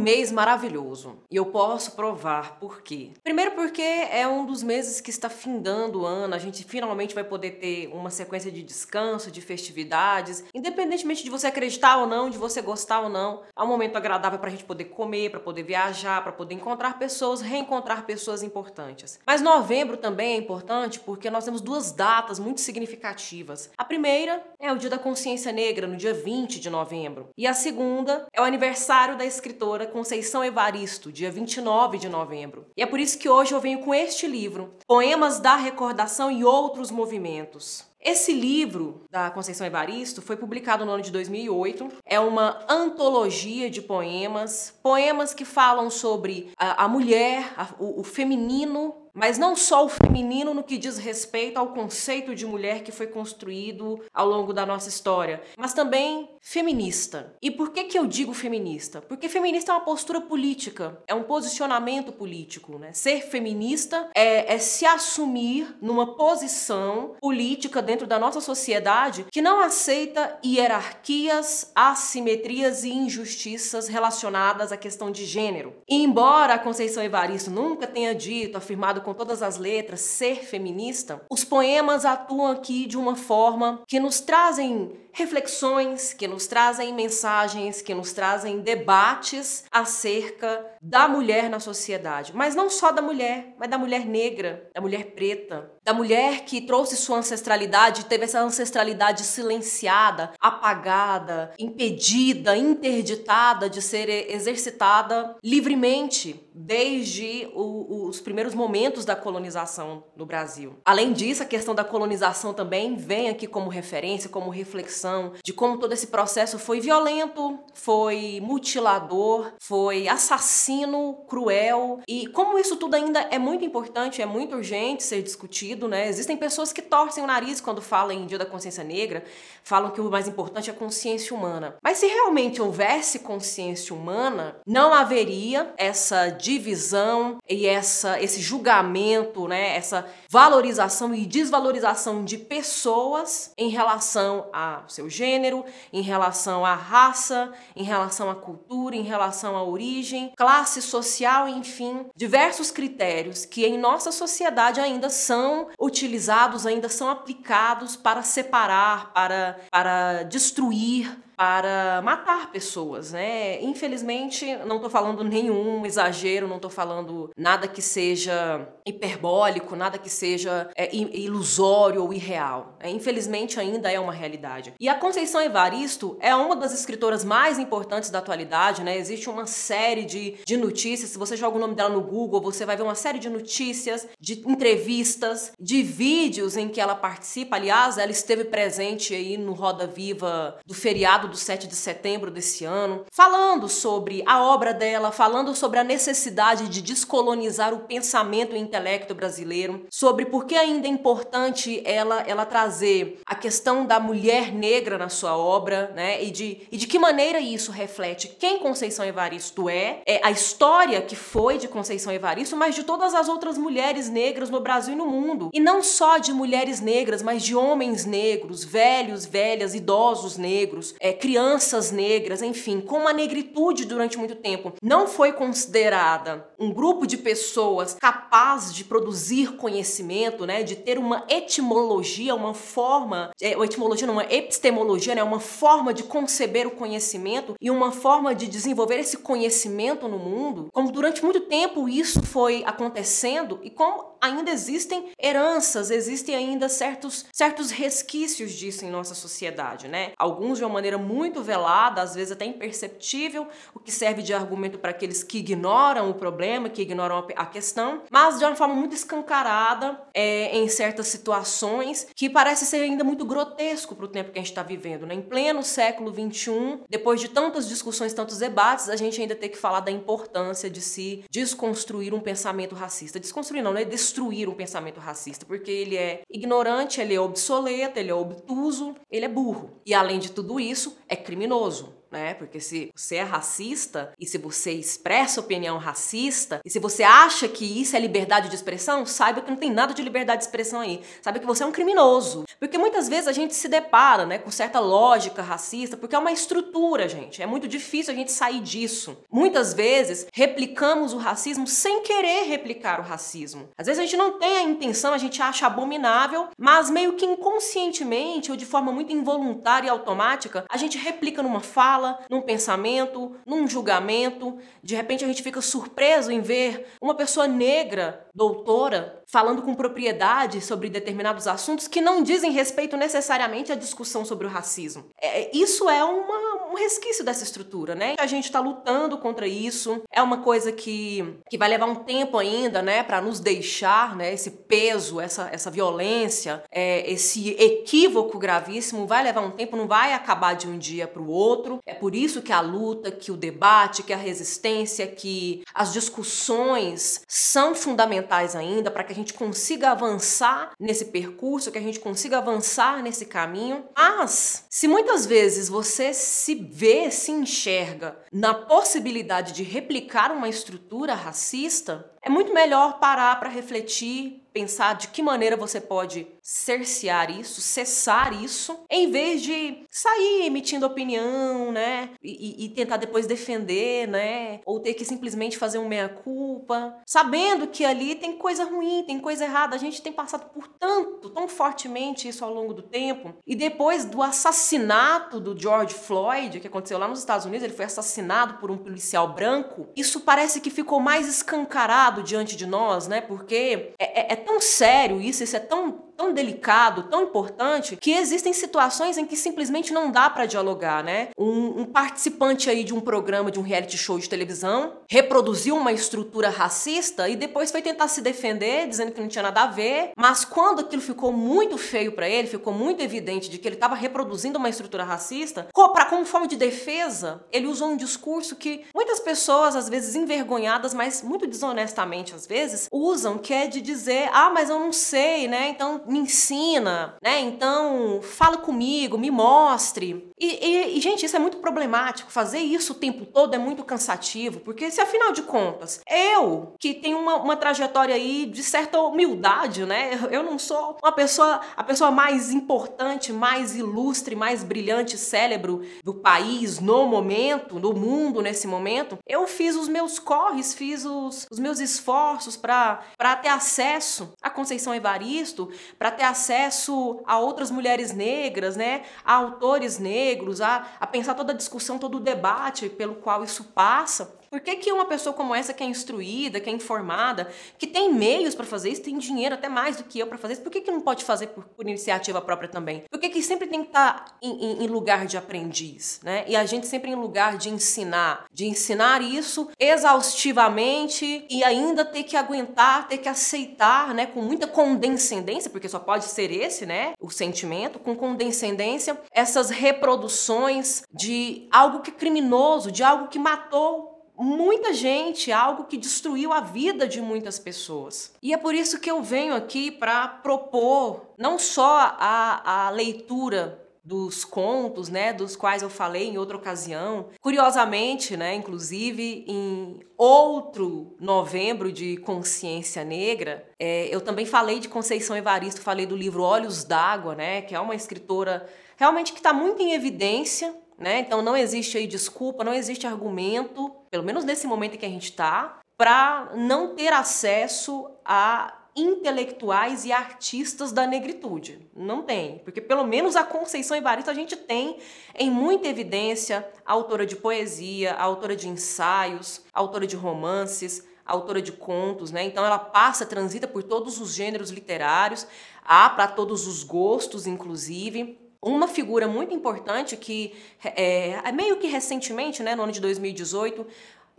mês maravilhoso. E eu posso provar por quê. Primeiro porque é um dos meses que está findando o ano, a gente finalmente vai poder ter uma sequência de descanso, de festividades, independentemente de você acreditar ou não, de você gostar ou não. É um momento agradável para a gente poder comer, para poder viajar, para poder encontrar pessoas, reencontrar pessoas importantes. Mas novembro também é importante porque nós temos duas datas muito significativas. A primeira é o Dia da Consciência Negra, no dia 20 de novembro. E a segunda é o aniversário da escritora Conceição Evaristo, dia 29 de novembro. E é por isso que hoje eu venho com este livro, Poemas da Recordação e Outros Movimentos. Esse livro da Conceição Evaristo foi publicado no ano de 2008. É uma antologia de poemas, poemas que falam sobre a, a mulher, a, o, o feminino mas não só o feminino no que diz respeito ao conceito de mulher que foi construído ao longo da nossa história, mas também feminista. E por que, que eu digo feminista? Porque feminista é uma postura política, é um posicionamento político. Né? Ser feminista é, é se assumir numa posição política dentro da nossa sociedade que não aceita hierarquias, assimetrias e injustiças relacionadas à questão de gênero. E embora a Conceição Evaristo nunca tenha dito, afirmado com todas as letras, ser feminista, os poemas atuam aqui de uma forma que nos trazem reflexões, que nos trazem mensagens, que nos trazem debates acerca da mulher na sociedade. Mas não só da mulher, mas da mulher negra, da mulher preta, da mulher que trouxe sua ancestralidade, teve essa ancestralidade silenciada, apagada, impedida, interditada de ser exercitada livremente desde o, os primeiros momentos da colonização no Brasil. Além disso, a questão da colonização também vem aqui como referência, como reflexão de como todo esse processo foi violento, foi mutilador, foi assassino, cruel e como isso tudo ainda é muito importante, é muito urgente ser discutido, né? Existem pessoas que torcem o nariz quando falam em Dia da Consciência Negra, falam que o mais importante é a consciência humana. Mas se realmente houvesse consciência humana, não haveria essa divisão e essa, esse julgamento, né, essa valorização e desvalorização de pessoas em relação ao seu gênero, em relação à raça, em relação à cultura, em relação à origem, classe social, enfim, diversos critérios que em nossa sociedade ainda são utilizados, ainda são aplicados para separar, para, para destruir para matar pessoas, né? Infelizmente, não estou falando nenhum exagero, não estou falando nada que seja hiperbólico, nada que seja é, ilusório ou irreal. É, infelizmente, ainda é uma realidade. E a Conceição Evaristo é uma das escritoras mais importantes da atualidade, né? Existe uma série de, de notícias. Se você joga o nome dela no Google, você vai ver uma série de notícias, de entrevistas, de vídeos em que ela participa. Aliás, ela esteve presente aí no Roda Viva do feriado do 7 de setembro desse ano, falando sobre a obra dela, falando sobre a necessidade de descolonizar o pensamento e o intelecto brasileiro, sobre por que ainda é importante ela, ela trazer a questão da mulher negra na sua obra, né? E de, e de que maneira isso reflete quem Conceição Evaristo é, é a história que foi de Conceição Evaristo, mas de todas as outras mulheres negras no Brasil e no mundo. E não só de mulheres negras, mas de homens negros, velhos, velhas, idosos negros, é, crianças negras, enfim, como a negritude durante muito tempo não foi considerada um grupo de pessoas capaz de produzir conhecimento, né, de ter uma etimologia, uma forma, é, etimologia não, uma epistemologia, né, uma forma de conceber o conhecimento e uma forma de desenvolver esse conhecimento no mundo, como durante muito tempo isso foi acontecendo e como ainda existem heranças, existem ainda certos, certos resquícios disso em nossa sociedade, né? Alguns de uma maneira muito velada, às vezes até imperceptível, o que serve de argumento para aqueles que ignoram o problema, que ignoram a questão, mas de uma forma muito escancarada é, em certas situações que parece ser ainda muito grotesco para o tempo que a gente está vivendo, né? Em pleno século XXI, depois de tantas discussões, tantos debates, a gente ainda tem que falar da importância de se desconstruir um pensamento racista. Desconstruir não, né? Destruir um pensamento racista, porque ele é ignorante, ele é obsoleto, ele é obtuso, ele é burro. E além de tudo isso, é criminoso. Né? Porque se você é racista e se você expressa opinião racista e se você acha que isso é liberdade de expressão, saiba que não tem nada de liberdade de expressão aí. Saiba que você é um criminoso. Porque muitas vezes a gente se depara, né, com certa lógica racista, porque é uma estrutura, gente. É muito difícil a gente sair disso. Muitas vezes replicamos o racismo sem querer replicar o racismo. Às vezes a gente não tem a intenção, a gente acha abominável, mas meio que inconscientemente ou de forma muito involuntária e automática, a gente replica numa fala, num pensamento, num julgamento. De repente a gente fica surpreso em ver uma pessoa negra, doutora, falando com propriedade sobre determinados assuntos que não dizem respeito necessariamente à discussão sobre o racismo. É, isso é uma, um resquício dessa estrutura, né? A gente está lutando contra isso. É uma coisa que, que vai levar um tempo ainda, né, para nos deixar, né, esse peso, essa, essa violência, é, esse equívoco gravíssimo vai levar um tempo, não vai acabar de um dia para o outro. É por isso que a luta, que o debate, que a resistência, que as discussões são fundamentais ainda para que a gente consiga avançar nesse percurso, que a gente consiga avançar nesse caminho. Mas, se muitas vezes você se vê, se enxerga na possibilidade de replicar uma estrutura racista, é muito melhor parar para refletir, pensar de que maneira você pode cercear isso, cessar isso, em vez de sair emitindo opinião, né? E, e, tentar depois defender, né? Ou ter que simplesmente fazer um meia-culpa, sabendo que ali tem coisa ruim, tem coisa errada. A gente tem passado por tanto, tão fortemente isso ao longo do tempo. E depois do assassinato do George Floyd, que aconteceu lá nos Estados Unidos, ele foi assassinado por um policial branco, isso parece que ficou mais escancarado diante de nós, né? Porque é, é, é tão sério isso, isso é tão tão delicado, tão importante, que existem situações em que simplesmente não dá para dialogar, né? Um, um, participante aí de um programa, de um reality show de televisão, reproduziu uma estrutura racista e depois foi tentar se defender, dizendo que não tinha nada a ver, mas quando aquilo ficou muito feio para ele, ficou muito evidente de que ele estava reproduzindo uma estrutura racista, para como forma de defesa, ele usou um discurso que muitas pessoas, às vezes envergonhadas, mas muito desonestamente às vezes, usam, que é de dizer: "Ah, mas eu não sei, né? Então me ensina, né? Então, fala comigo, me mostre. E, e, e, gente, isso é muito problemático. Fazer isso o tempo todo é muito cansativo, porque se afinal de contas, eu, que tenho uma, uma trajetória aí de certa humildade, né? Eu não sou uma pessoa, a pessoa mais importante, mais ilustre, mais brilhante, cérebro do país no momento, do mundo nesse momento. Eu fiz os meus corres, fiz os, os meus esforços para ter acesso a Conceição Evaristo, para ter acesso a outras mulheres negras, né, a autores negros, a, a pensar toda a discussão, todo o debate pelo qual isso passa. Por que, que uma pessoa como essa que é instruída, que é informada, que tem meios para fazer isso, tem dinheiro até mais do que eu para fazer isso, por que, que não pode fazer por, por iniciativa própria também? Por que, que sempre tem que estar tá em, em, em, lugar de aprendiz, né? E a gente sempre em lugar de ensinar, de ensinar isso exaustivamente e ainda ter que aguentar, ter que aceitar, né, com muita condescendência, porque só pode ser esse, né, o sentimento, com condescendência, essas reproduções de algo que é criminoso, de algo que matou muita gente, algo que destruiu a vida de muitas pessoas. E é por isso que eu venho aqui para propor não só a, a leitura dos contos, né, dos quais eu falei em outra ocasião. Curiosamente, né, inclusive em outro novembro de consciência negra, é, eu também falei de Conceição Evaristo, falei do livro Olhos d'Água, né, que é uma escritora realmente que está muito em evidência né? Então não existe aí desculpa, não existe argumento, pelo menos nesse momento em que a gente está, para não ter acesso a intelectuais e artistas da negritude. Não tem, porque pelo menos a Conceição Evaristo a gente tem em muita evidência autora de poesia, autora de ensaios, autora de romances, autora de contos, né? Então ela passa, transita por todos os gêneros literários, há para todos os gostos, inclusive. Uma figura muito importante que, é, é, meio que recentemente, né, no ano de 2018,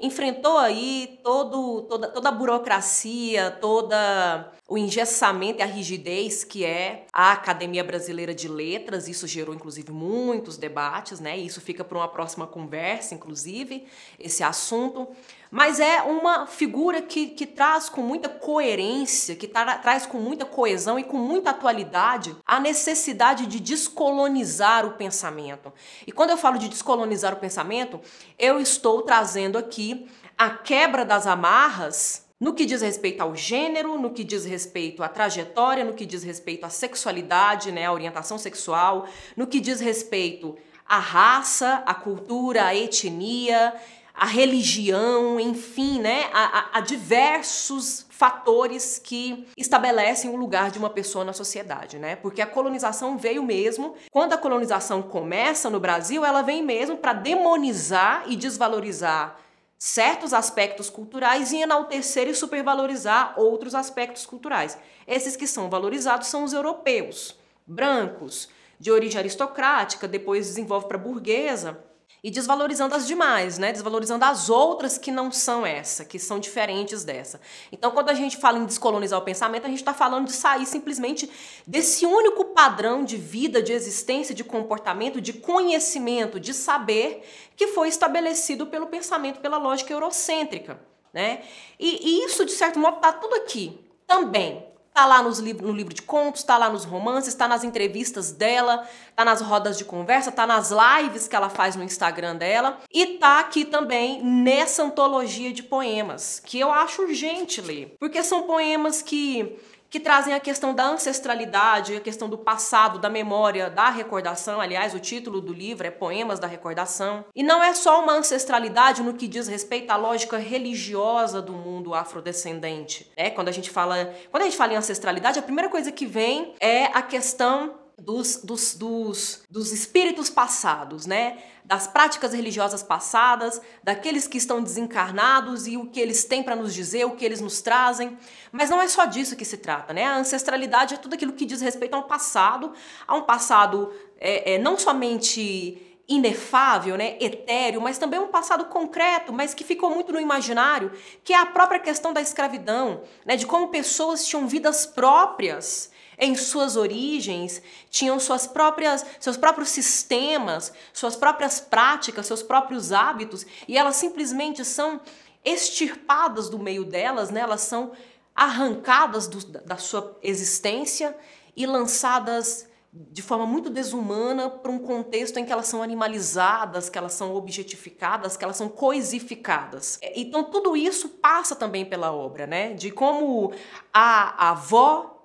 enfrentou aí todo, toda, toda a burocracia, toda o engessamento e a rigidez que é a Academia Brasileira de Letras. Isso gerou, inclusive, muitos debates, né? E isso fica para uma próxima conversa, inclusive, esse assunto. Mas é uma figura que, que traz com muita coerência, que tra traz com muita coesão e com muita atualidade a necessidade de descolonizar o pensamento. E quando eu falo de descolonizar o pensamento, eu estou trazendo aqui a quebra das amarras no que diz respeito ao gênero, no que diz respeito à trajetória, no que diz respeito à sexualidade, né, à orientação sexual, no que diz respeito à raça, à cultura, à etnia, à religião, enfim, né, a, a, a diversos fatores que estabelecem o lugar de uma pessoa na sociedade, né? Porque a colonização veio mesmo, quando a colonização começa no Brasil, ela vem mesmo para demonizar e desvalorizar certos aspectos culturais e enaltecer e supervalorizar outros aspectos culturais. Esses que são valorizados são os europeus, brancos, de origem aristocrática, depois desenvolve para burguesa, e desvalorizando as demais, né? Desvalorizando as outras que não são essa, que são diferentes dessa. Então, quando a gente fala em descolonizar o pensamento, a gente está falando de sair simplesmente desse único padrão de vida, de existência, de comportamento, de conhecimento, de saber que foi estabelecido pelo pensamento, pela lógica eurocêntrica, né? E, e isso, de certo modo, está tudo aqui também Tá lá nos li no livro de contos, tá lá nos romances, tá nas entrevistas dela, tá nas rodas de conversa, tá nas lives que ela faz no Instagram dela. E tá aqui também nessa antologia de poemas, que eu acho urgente ler, porque são poemas que que trazem a questão da ancestralidade, a questão do passado, da memória, da recordação. Aliás, o título do livro é Poemas da Recordação. E não é só uma ancestralidade no que diz respeito à lógica religiosa do mundo afrodescendente. É, quando a gente fala, quando a gente fala em ancestralidade, a primeira coisa que vem é a questão dos, dos, dos, dos espíritos passados, né? Das práticas religiosas passadas, daqueles que estão desencarnados e o que eles têm para nos dizer, o que eles nos trazem. Mas não é só disso que se trata, né? A ancestralidade é tudo aquilo que diz respeito ao passado, a um passado é, é, não somente inefável, né, etéreo, mas também um passado concreto, mas que ficou muito no imaginário, que é a própria questão da escravidão, né, de como pessoas tinham vidas próprias em suas origens, tinham suas próprias, seus próprios sistemas, suas próprias práticas, seus próprios hábitos, e elas simplesmente são extirpadas do meio delas, né? elas são arrancadas do, da sua existência e lançadas de forma muito desumana para um contexto em que elas são animalizadas, que elas são objetificadas, que elas são coisificadas. Então tudo isso passa também pela obra, né? De como a, a avó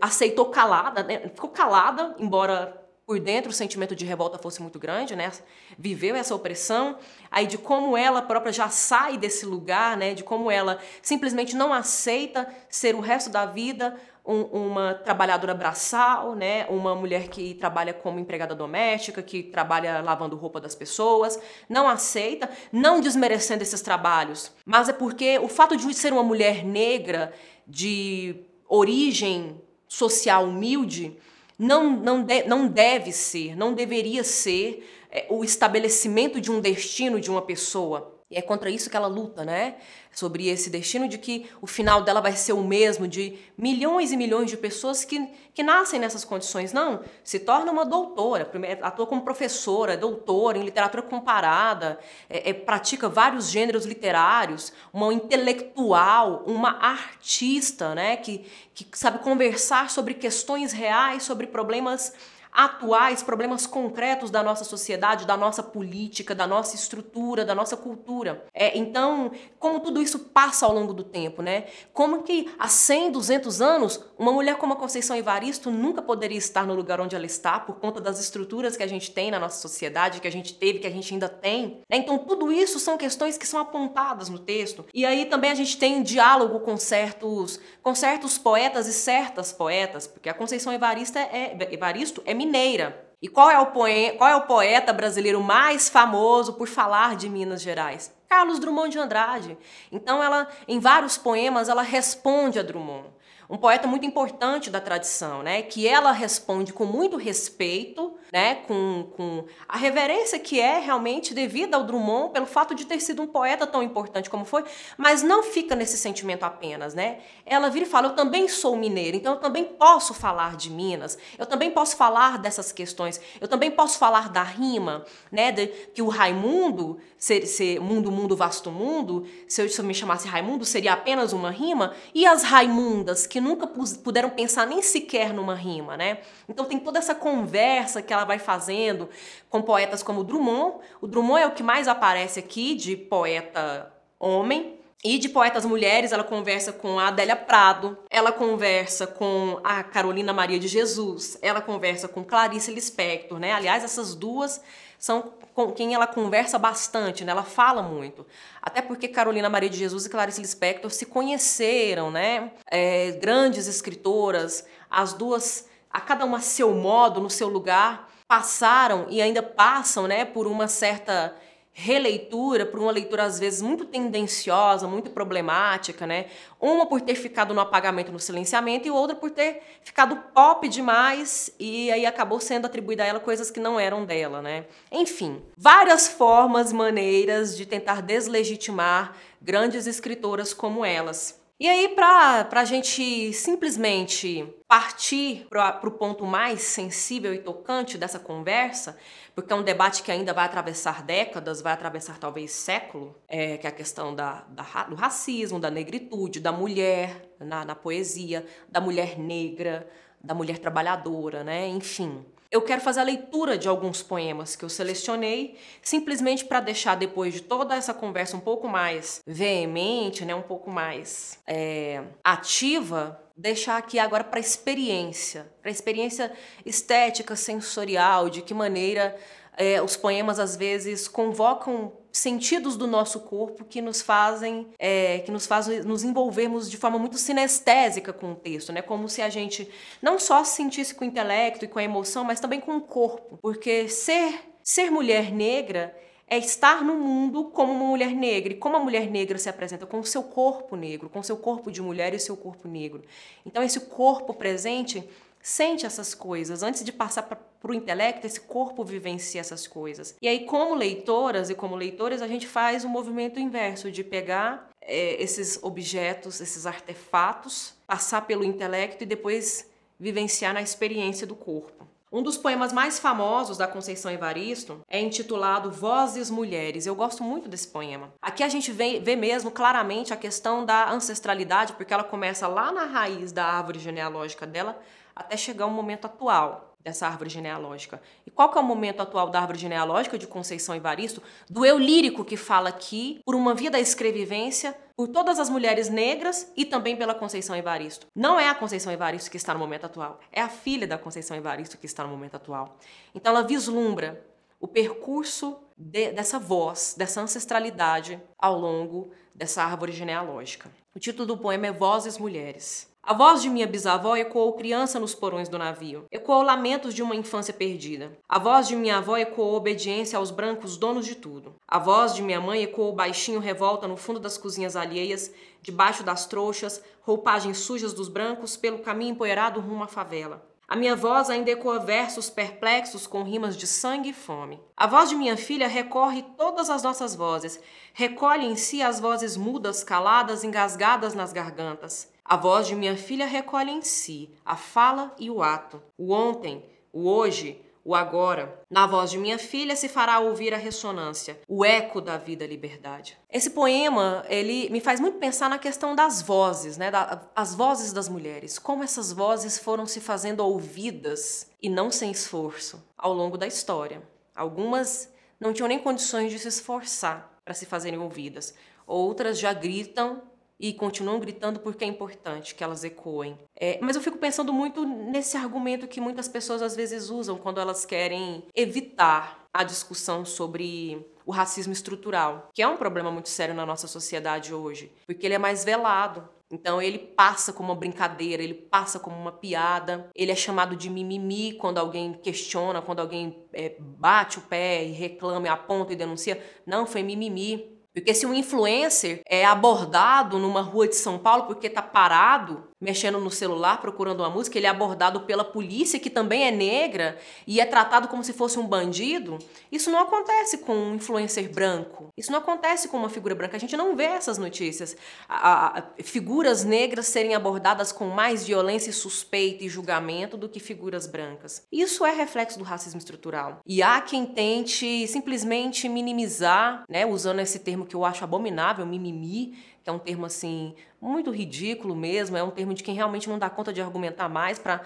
aceitou calada, né? ficou calada, embora por dentro o sentimento de revolta fosse muito grande, né? Viveu essa opressão, aí de como ela própria já sai desse lugar, né? De como ela simplesmente não aceita ser o resto da vida um, uma trabalhadora braçal, né? Uma mulher que trabalha como empregada doméstica, que trabalha lavando roupa das pessoas, não aceita, não desmerecendo esses trabalhos, mas é porque o fato de ser uma mulher negra de origem social humilde não, não, de, não deve ser, não deveria ser é, o estabelecimento de um destino de uma pessoa. E é contra isso que ela luta, né? Sobre esse destino de que o final dela vai ser o mesmo de milhões e milhões de pessoas que, que nascem nessas condições. Não, se torna uma doutora, atua como professora, é doutora em literatura comparada, é, é, pratica vários gêneros literários, uma intelectual, uma artista, né? Que, que sabe conversar sobre questões reais, sobre problemas atuais, problemas concretos da nossa sociedade, da nossa política, da nossa estrutura, da nossa cultura. É, então, como tudo isso passa ao longo do tempo, né? Como que há 100, 200 anos, uma mulher como a Conceição Evaristo nunca poderia estar no lugar onde ela está por conta das estruturas que a gente tem na nossa sociedade, que a gente teve, que a gente ainda tem. Né? Então, tudo isso são questões que são apontadas no texto. E aí também a gente tem diálogo com certos, com certos poetas e certas poetas, porque a Conceição Evaristo é, Evaristo é mineira. E qual é, o poeta, qual é o poeta brasileiro mais famoso por falar de Minas Gerais? Carlos Drummond de Andrade. Então ela, em vários poemas, ela responde a Drummond. Um poeta muito importante da tradição, né? Que ela responde com muito respeito né, com, com a reverência que é realmente devida ao Drummond pelo fato de ter sido um poeta tão importante como foi, mas não fica nesse sentimento apenas, né? Ela vira e fala: "Eu também sou mineira, então eu também posso falar de Minas. Eu também posso falar dessas questões. Eu também posso falar da rima, né, de, que o Raimundo ser, ser mundo mundo vasto mundo, se eu, se eu me chamasse Raimundo seria apenas uma rima, e as Raimundas que nunca puderam pensar nem sequer numa rima, né? Então tem toda essa conversa que ela vai fazendo com poetas como Drummond. O Drummond é o que mais aparece aqui de poeta homem. E de poetas mulheres, ela conversa com a Adélia Prado, ela conversa com a Carolina Maria de Jesus, ela conversa com Clarice Lispector, né? Aliás, essas duas são com quem ela conversa bastante, né? Ela fala muito. Até porque Carolina Maria de Jesus e Clarice Lispector se conheceram, né? É, grandes escritoras, as duas a cada uma a seu modo, no seu lugar, passaram e ainda passam né, por uma certa releitura, por uma leitura às vezes muito tendenciosa, muito problemática, né? Uma por ter ficado no apagamento, no silenciamento, e outra por ter ficado pop demais e aí acabou sendo atribuída a ela coisas que não eram dela, né? Enfim, várias formas, maneiras de tentar deslegitimar grandes escritoras como elas. E aí, para a gente simplesmente partir para o ponto mais sensível e tocante dessa conversa, porque é um debate que ainda vai atravessar décadas, vai atravessar talvez século, é, que é a questão da, da, do racismo, da negritude, da mulher na, na poesia, da mulher negra, da mulher trabalhadora, né? Enfim eu quero fazer a leitura de alguns poemas que eu selecionei, simplesmente para deixar depois de toda essa conversa um pouco mais veemente, né, um pouco mais é, ativa, deixar aqui agora para experiência, para experiência estética, sensorial, de que maneira é, os poemas às vezes convocam sentidos do nosso corpo que nos fazem é, que nos fazem nos envolvermos de forma muito sinestésica com o texto, né? Como se a gente não só se sentisse com o intelecto e com a emoção, mas também com o corpo, porque ser ser mulher negra é estar no mundo como uma mulher negra. E como a mulher negra se apresenta com o seu corpo negro, com o seu corpo de mulher e o seu corpo negro. Então, esse corpo presente sente essas coisas. Antes de passar para o intelecto, esse corpo vivencia essas coisas. E aí, como leitoras e como leitores, a gente faz o um movimento inverso de pegar é, esses objetos, esses artefatos, passar pelo intelecto e depois vivenciar na experiência do corpo. Um dos poemas mais famosos da Conceição Evaristo é intitulado Vozes Mulheres. Eu gosto muito desse poema. Aqui a gente vê, vê, mesmo claramente a questão da ancestralidade, porque ela começa lá na raiz da árvore genealógica dela, até chegar ao momento atual dessa árvore genealógica. E qual que é o momento atual da árvore genealógica de Conceição Evaristo? Do eu lírico que fala aqui por uma via da escrevivência, por todas as mulheres negras e também pela Conceição Evaristo. Não é a Conceição Evaristo que está no momento atual, é a filha da Conceição Evaristo que está no momento atual. Então ela vislumbra o percurso de, dessa voz, dessa ancestralidade ao longo dessa árvore genealógica. O título do poema é Vozes Mulheres. A voz de minha bisavó ecoou criança nos porões do navio. Ecoou lamentos de uma infância perdida. A voz de minha avó ecoou obediência aos brancos donos de tudo. A voz de minha mãe ecoou baixinho revolta no fundo das cozinhas alheias, debaixo das trouxas, roupagens sujas dos brancos, pelo caminho empoeirado rumo à favela. A minha voz ainda ecoa versos perplexos com rimas de sangue e fome. A voz de minha filha recorre todas as nossas vozes, recolhe em si as vozes mudas, caladas, engasgadas nas gargantas. A voz de minha filha recolhe em si a fala e o ato, o ontem, o hoje, o agora. Na voz de minha filha se fará ouvir a ressonância, o eco da vida liberdade. Esse poema, ele me faz muito pensar na questão das vozes, né? as vozes das mulheres, como essas vozes foram se fazendo ouvidas e não sem esforço ao longo da história. Algumas não tinham nem condições de se esforçar para se fazerem ouvidas. Outras já gritam e continuam gritando porque é importante que elas ecoem. É, mas eu fico pensando muito nesse argumento que muitas pessoas às vezes usam quando elas querem evitar a discussão sobre o racismo estrutural, que é um problema muito sério na nossa sociedade hoje, porque ele é mais velado. Então ele passa como uma brincadeira, ele passa como uma piada, ele é chamado de mimimi quando alguém questiona, quando alguém é, bate o pé e reclama, aponta e denuncia. Não, foi mimimi. Porque se um influencer é abordado numa rua de São Paulo porque está parado mexendo no celular, procurando uma música, ele é abordado pela polícia, que também é negra, e é tratado como se fosse um bandido. Isso não acontece com um influencer branco. Isso não acontece com uma figura branca. A gente não vê essas notícias. A, a, figuras negras serem abordadas com mais violência e suspeita e julgamento do que figuras brancas. Isso é reflexo do racismo estrutural. E há quem tente simplesmente minimizar, né, usando esse termo que eu acho abominável, mimimi, que é um termo assim muito ridículo mesmo, é um termo de quem realmente não dá conta de argumentar mais para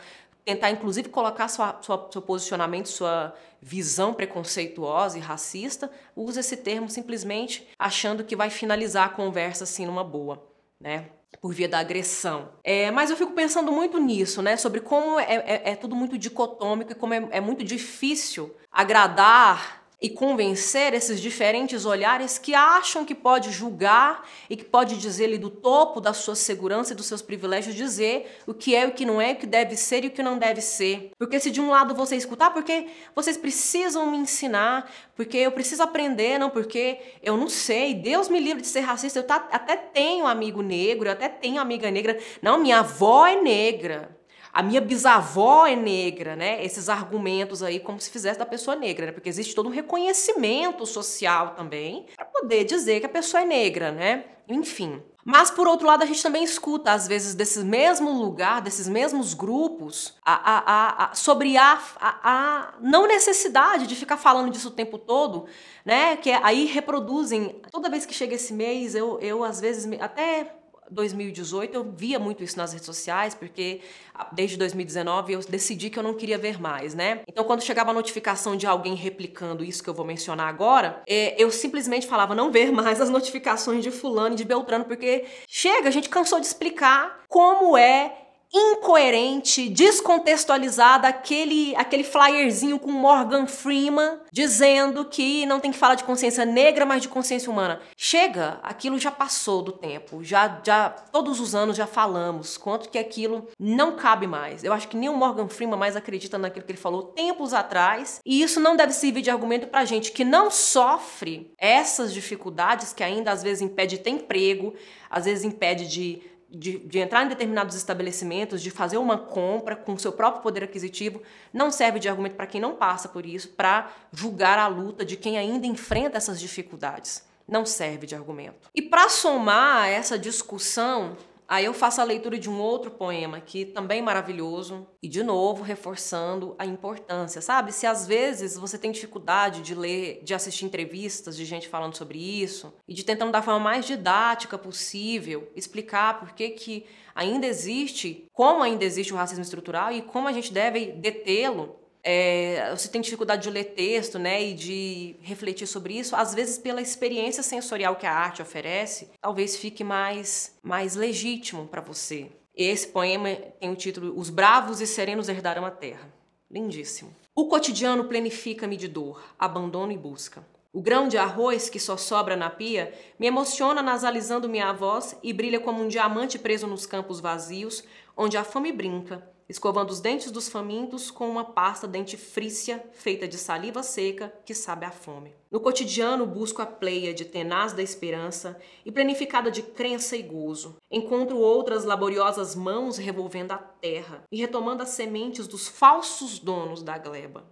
tentar inclusive colocar sua, sua, seu posicionamento, sua visão preconceituosa e racista, usa esse termo simplesmente achando que vai finalizar a conversa assim numa boa, né? Por via da agressão. É, mas eu fico pensando muito nisso, né? Sobre como é, é, é tudo muito dicotômico e como é, é muito difícil agradar e convencer esses diferentes olhares que acham que pode julgar e que pode dizer-lhe do topo da sua segurança e dos seus privilégios dizer o que é, o que não é, o que deve ser e o que não deve ser. Porque se de um lado você escutar, porque vocês precisam me ensinar, porque eu preciso aprender, não porque eu não sei, Deus me livre de ser racista, eu tá, até tenho amigo negro, eu até tenho amiga negra, não, minha avó é negra a minha bisavó é negra, né? Esses argumentos aí como se fizesse da pessoa negra, né? Porque existe todo um reconhecimento social também para poder dizer que a pessoa é negra, né? Enfim. Mas, por outro lado, a gente também escuta, às vezes, desse mesmo lugar, desses mesmos grupos, a, a, a, sobre a, a, não necessidade de ficar falando disso o tempo todo, né? Que aí reproduzem. Toda vez que chega esse mês, eu, eu às vezes, até 2018 eu via muito isso nas redes sociais, porque ah, desde 2019 eu decidi que eu não queria ver mais, né? Então quando chegava a notificação de alguém replicando isso que eu vou mencionar agora, é, eu simplesmente falava não ver mais as notificações de fulano e de Beltrano, porque chega, a gente cansou de explicar como é incoerente, descontextualizada, aquele, aquele flyerzinho com Morgan Freeman dizendo que não tem que falar de consciência negra, mas de consciência humana. Chega, aquilo já passou do tempo, já, já todos os anos já falamos quanto que aquilo não cabe mais. Eu acho que nem o Morgan Freeman mais acredita naquilo que ele falou tempos atrás, e isso não deve servir de argumento pra gente que não sofre essas dificuldades que ainda às vezes impede de ter emprego, às vezes impede de de, de, entrar em determinados estabelecimentos, de fazer uma compra com seu próprio poder aquisitivo, não serve de argumento para quem não passa por isso, para julgar a luta de quem ainda enfrenta essas dificuldades. Não serve de argumento. E para somar essa discussão, Aí eu faço a leitura de um outro poema que também é maravilhoso e de novo reforçando a importância, sabe? Se às vezes você tem dificuldade de ler, de assistir entrevistas de gente falando sobre isso e de tentando da forma mais didática possível explicar por que que ainda existe, como ainda existe o racismo estrutural e como a gente deve detê-lo, é, você tem dificuldade de ler texto, né, e de refletir sobre isso, às vezes pela experiência sensorial que a arte oferece, talvez fique mais, mais legítimo para você. Esse poema tem o título Os Bravos e Serenos Herdaram a Terra. Lindíssimo. O cotidiano planifica-me de dor, abandono e busca. O grão de arroz que só sobra na pia me emociona nasalizando minha voz e brilha como um diamante preso nos campos vazios, onde a fome brinca, escovando os dentes dos famintos com uma pasta dentifrícia feita de saliva seca que sabe a fome. No cotidiano busco a pleia de tenaz da esperança e planificada de crença e gozo. Encontro outras laboriosas mãos revolvendo a terra e retomando as sementes dos falsos donos da gleba.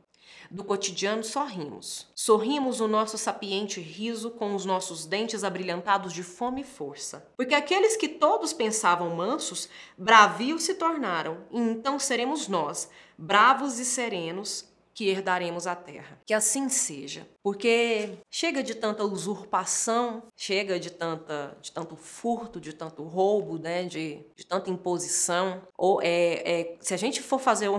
Do cotidiano sorrimos. Sorrimos o nosso sapiente riso com os nossos dentes abrilhantados de fome e força. Porque aqueles que todos pensavam mansos, bravios se tornaram, e então seremos nós, bravos e serenos, que herdaremos a terra. Que assim seja. Porque chega de tanta usurpação, chega de tanta de tanto furto, de tanto roubo, né, de, de tanta imposição. Ou é, é se a gente for fazer um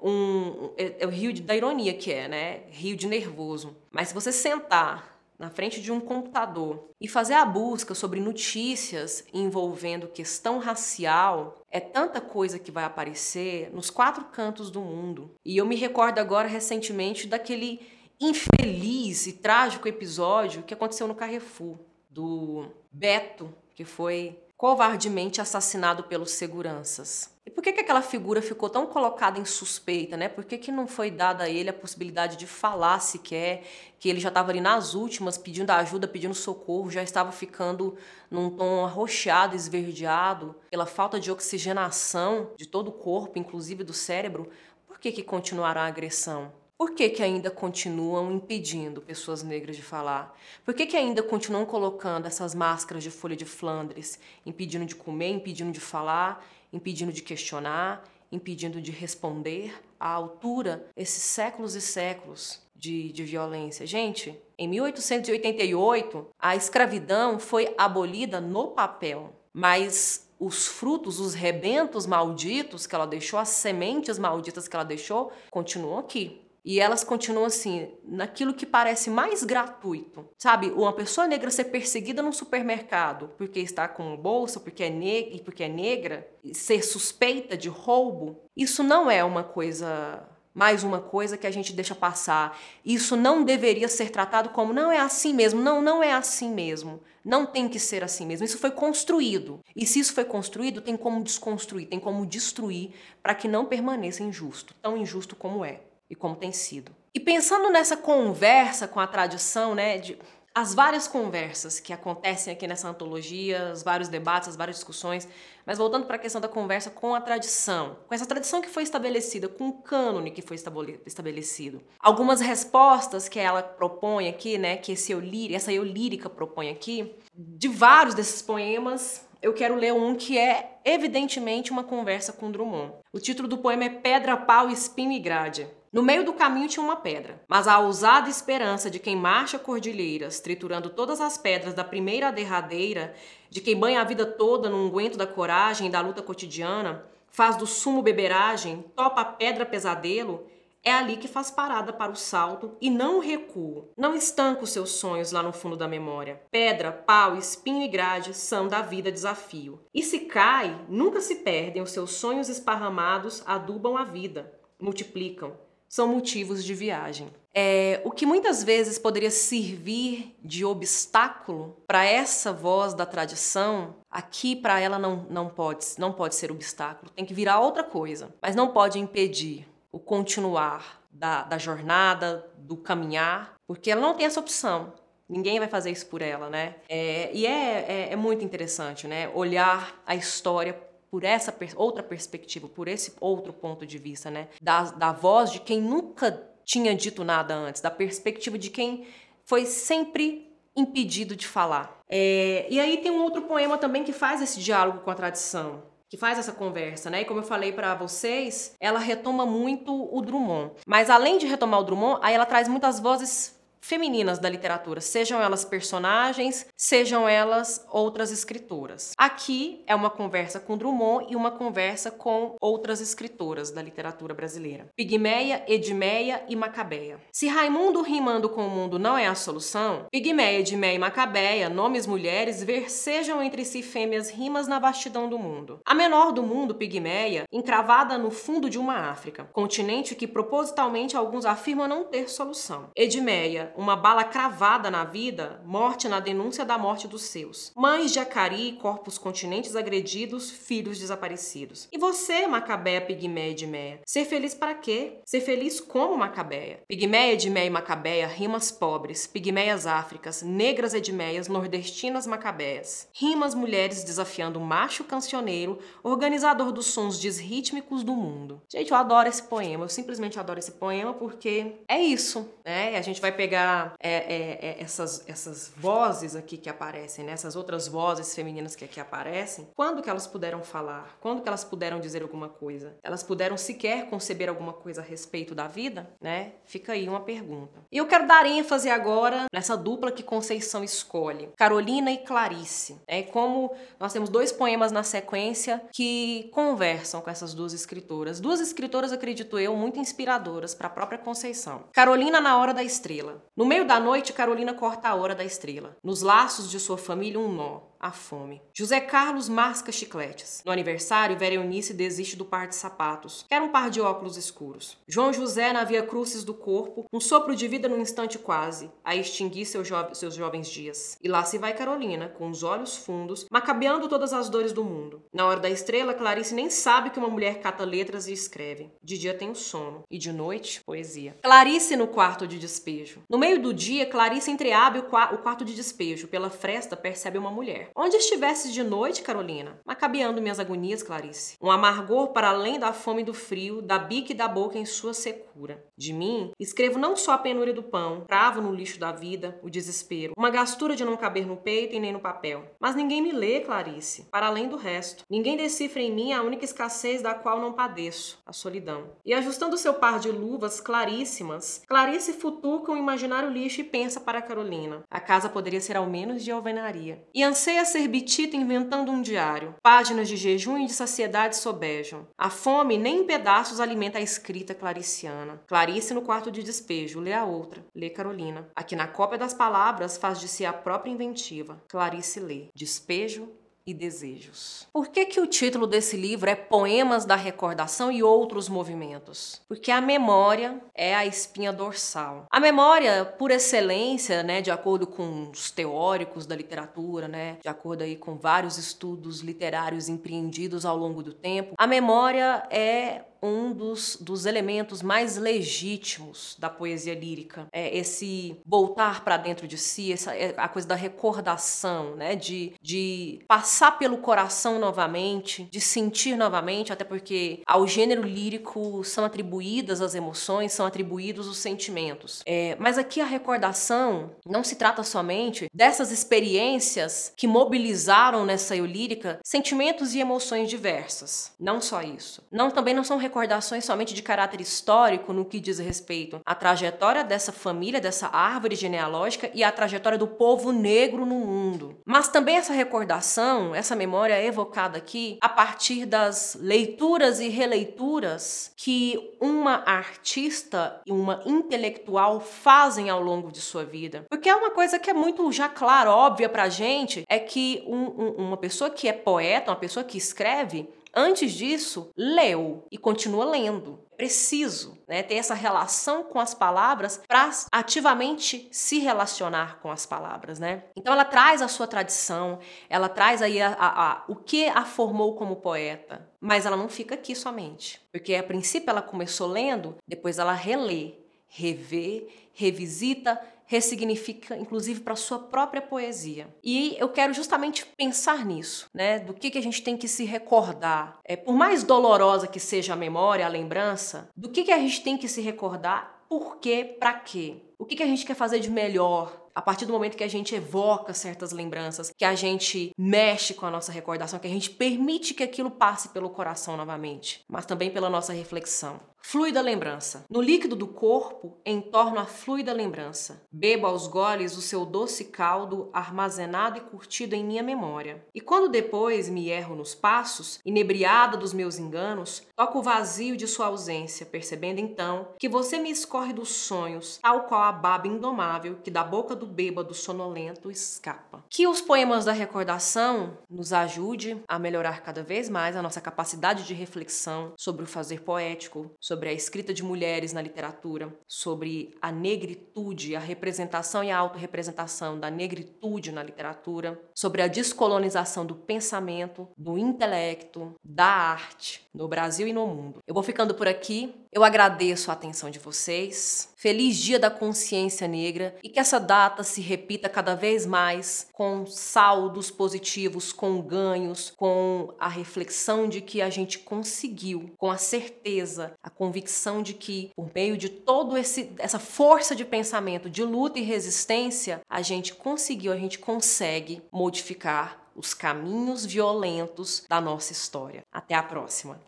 um. É, é o rio de, da ironia que é, né? Rio de nervoso. Mas se você sentar na frente de um computador e fazer a busca sobre notícias envolvendo questão racial, é tanta coisa que vai aparecer nos quatro cantos do mundo. E eu me recordo agora recentemente daquele infeliz e trágico episódio que aconteceu no Carrefour, do Beto, que foi covardemente assassinado pelos seguranças. E por que, que aquela figura ficou tão colocada em suspeita, né? Por que, que não foi dada a ele a possibilidade de falar sequer, que ele já estava ali nas últimas pedindo ajuda, pedindo socorro, já estava ficando num tom arroxeado, esverdeado, pela falta de oxigenação de todo o corpo, inclusive do cérebro? Por que, que continuaram a agressão? Por que, que ainda continuam impedindo pessoas negras de falar? Por que, que ainda continuam colocando essas máscaras de folha de Flandres, impedindo de comer, impedindo de falar, impedindo de questionar, impedindo de responder à altura esses séculos e séculos de, de violência? Gente, em 1888, a escravidão foi abolida no papel, mas os frutos, os rebentos malditos que ela deixou, as sementes malditas que ela deixou, continuam aqui. E elas continuam assim, naquilo que parece mais gratuito. Sabe, uma pessoa negra ser perseguida num supermercado porque está com bolsa, porque é negra, porque é negra, ser suspeita de roubo, isso não é uma coisa mais uma coisa que a gente deixa passar. Isso não deveria ser tratado como não é assim mesmo. Não, não é assim mesmo. Não tem que ser assim mesmo. Isso foi construído. E se isso foi construído, tem como desconstruir, tem como destruir para que não permaneça injusto, tão injusto como é e como tem sido. E pensando nessa conversa com a tradição, né, de as várias conversas que acontecem aqui nessa antologia, os vários debates, as várias discussões, mas voltando para a questão da conversa com a tradição, com essa tradição que foi estabelecida, com o cânone que foi estabelecido. Algumas respostas que ela propõe aqui, né, que esse eu essa eu lírica propõe aqui, de vários desses poemas, eu quero ler um que é evidentemente uma conversa com Drummond. O título do poema é Pedra, Pau, Espinho e Grade. No meio do caminho tinha uma pedra, mas a ousada esperança de quem marcha cordilheiras, triturando todas as pedras da primeira derradeira, de quem banha a vida toda no unguento da coragem e da luta cotidiana, faz do sumo beberagem, topa a pedra pesadelo, é ali que faz parada para o salto e não o recuo. Não estanca os seus sonhos lá no fundo da memória. Pedra, pau, espinho e grade são da vida desafio. E se cai, nunca se perdem os seus sonhos esparramados, adubam a vida, multiplicam são motivos de viagem. É, o que muitas vezes poderia servir de obstáculo para essa voz da tradição, aqui para ela não, não, pode, não pode ser obstáculo, tem que virar outra coisa, mas não pode impedir o continuar da, da jornada, do caminhar, porque ela não tem essa opção. Ninguém vai fazer isso por ela, né? É, e é, é, é muito interessante, né? Olhar a história por essa per outra perspectiva, por esse outro ponto de vista, né? Da, da voz de quem nunca tinha dito nada antes, da perspectiva de quem foi sempre impedido de falar. É, e aí tem um outro poema também que faz esse diálogo com a tradição, que faz essa conversa, né? E como eu falei para vocês, ela retoma muito o Drummond. Mas além de retomar o Drummond, aí ela traz muitas vozes femininas da literatura, sejam elas personagens, sejam elas outras escritoras. Aqui é uma conversa com Drummond e uma conversa com outras escritoras da literatura brasileira. Pigmeia, Edmeia e Macabeia. Se Raimundo rimando com o mundo não é a solução, Pigmeia, Edmeia e Macabeia, nomes mulheres, versejam entre si fêmeas rimas na vastidão do mundo. A menor do mundo, Pigmeia, encravada no fundo de uma África, continente que propositalmente alguns afirmam não ter solução. Edmeia, uma bala cravada na vida, morte na denúncia da morte dos seus. Mães de Acari, corpos continentes agredidos, filhos desaparecidos. E você, Macabeia, Pigmeia e? Ser feliz para quê? Ser feliz como Macabeia? Pigmeia, Edmeia e Macabeia, rimas pobres, pigmeias áfricas, negras edmeias, nordestinas macabeias. Rimas mulheres desafiando o macho cancioneiro, organizador dos sons desrítmicos do mundo. Gente, eu adoro esse poema, eu simplesmente adoro esse poema porque é isso, né? A gente vai pegar é, é, é, essas, essas vozes aqui que aparecem, né? essas outras vozes femininas que aqui aparecem, quando que elas puderam falar? Quando que elas puderam dizer alguma coisa? Elas puderam sequer conceber alguma coisa a respeito da vida? Né? Fica aí uma pergunta. E eu quero dar ênfase agora nessa dupla que Conceição escolhe, Carolina e Clarice. É como nós temos dois poemas na sequência que conversam com essas duas escritoras. Duas escritoras, acredito eu, muito inspiradoras para a própria Conceição. Carolina na Hora da Estrela. No meio da noite, Carolina corta a hora da estrela. Nos laços de sua família, um nó. A fome. José Carlos masca chicletes. No aniversário, Vera Eunice desiste do par de sapatos. Quer um par de óculos escuros. João José na via crucis do corpo, um sopro de vida num instante quase, a extinguir seu jo seus jovens dias. E lá se vai Carolina, com os olhos fundos, macabeando todas as dores do mundo. Na hora da estrela, Clarice nem sabe que uma mulher cata letras e escreve. De dia tem o sono, e de noite, poesia. Clarice no quarto de despejo. No meio do dia, Clarice entreabre o, qua o quarto de despejo. Pela fresta, percebe uma mulher. Onde estivesses de noite, Carolina? Macabeando minhas agonias, Clarice. Um amargor para além da fome e do frio, da bica e da boca em sua secura. De mim, escrevo não só a penúria do pão, cravo no lixo da vida, o desespero, uma gastura de não caber no peito e nem no papel. Mas ninguém me lê, Clarice, para além do resto. Ninguém decifra em mim a única escassez da qual não padeço, a solidão. E ajustando seu par de luvas claríssimas, Clarice futuca um imaginário lixo e pensa para Carolina. A casa poderia ser ao menos de alvenaria. E anseia ser bitita inventando um diário. Páginas de jejum e de saciedade sobejam. A fome nem em pedaços alimenta a escrita clariciana. Clarice no quarto de despejo, lê a outra, lê Carolina. Aqui na cópia das palavras faz de si a própria inventiva. Clarice lê. Despejo e desejos. Por que, que o título desse livro é Poemas da Recordação e Outros Movimentos? Porque a memória é a espinha dorsal. A memória, por excelência, né, de acordo com os teóricos da literatura, né, de acordo aí com vários estudos literários empreendidos ao longo do tempo, a memória é um dos, dos elementos mais legítimos da poesia lírica. É esse voltar para dentro de si, essa, é a coisa da recordação, né? De, de passar pelo coração novamente, de sentir novamente, até porque ao gênero lírico são atribuídas as emoções, são atribuídos os sentimentos. É, mas aqui a recordação não se trata somente dessas experiências que mobilizaram nessa eu lírica sentimentos e emoções diversas. Não só isso. Não também não são recordações somente de caráter histórico no que diz respeito à trajetória dessa família, dessa árvore genealógica e à trajetória do povo negro no mundo. Mas também essa recordação, essa memória é evocada aqui a partir das leituras e releituras que uma artista e uma intelectual fazem ao longo de sua vida. Porque é uma coisa que é muito já clara, óbvia pra gente, é que um, um, uma pessoa que é poeta, uma pessoa que escreve, Antes disso, leu e continua lendo. Preciso né, ter essa relação com as palavras para ativamente se relacionar com as palavras. Né? Então ela traz a sua tradição, ela traz aí a, a, a, o que a formou como poeta, mas ela não fica aqui somente. Porque a princípio ela começou lendo, depois ela relê, revê, revisita, ressignifica, inclusive, para sua própria poesia. E eu quero justamente pensar nisso, né? Do que, que a gente tem que se recordar. É, por mais dolorosa que seja a memória, a lembrança, do que, que a gente tem que se recordar, por quê, para quê? O que, que a gente quer fazer de melhor a partir do momento que a gente evoca certas lembranças, que a gente mexe com a nossa recordação, que a gente permite que aquilo passe pelo coração novamente, mas também pela nossa reflexão. Fluida lembrança. No líquido do corpo, entorno a fluida lembrança. Bebo aos goles o seu doce caldo armazenado e curtido em minha memória. E quando depois me erro nos passos, inebriada dos meus enganos, toco o vazio de sua ausência, percebendo então que você me escorre dos sonhos, tal qual a baba indomável que da boca do bêbado sonolento escapa. Que os poemas da recordação nos ajude a melhorar cada vez mais a nossa capacidade de reflexão sobre o fazer poético, sobre a escrita de mulheres na literatura, sobre a negritude, a representação e a autorrepresentação da negritude na literatura, sobre a descolonização do pensamento, do intelecto, da arte no Brasil e no mundo. Eu vou ficando por aqui. Eu agradeço a atenção de vocês. Feliz Dia da Consciência Negra e que essa data se repita cada vez mais com saldos positivos, com ganhos, com a reflexão de que a gente conseguiu, com a certeza, a convicção de que por meio de todo esse essa força de pensamento, de luta e resistência, a gente conseguiu, a gente consegue modificar os caminhos violentos da nossa história. Até a próxima.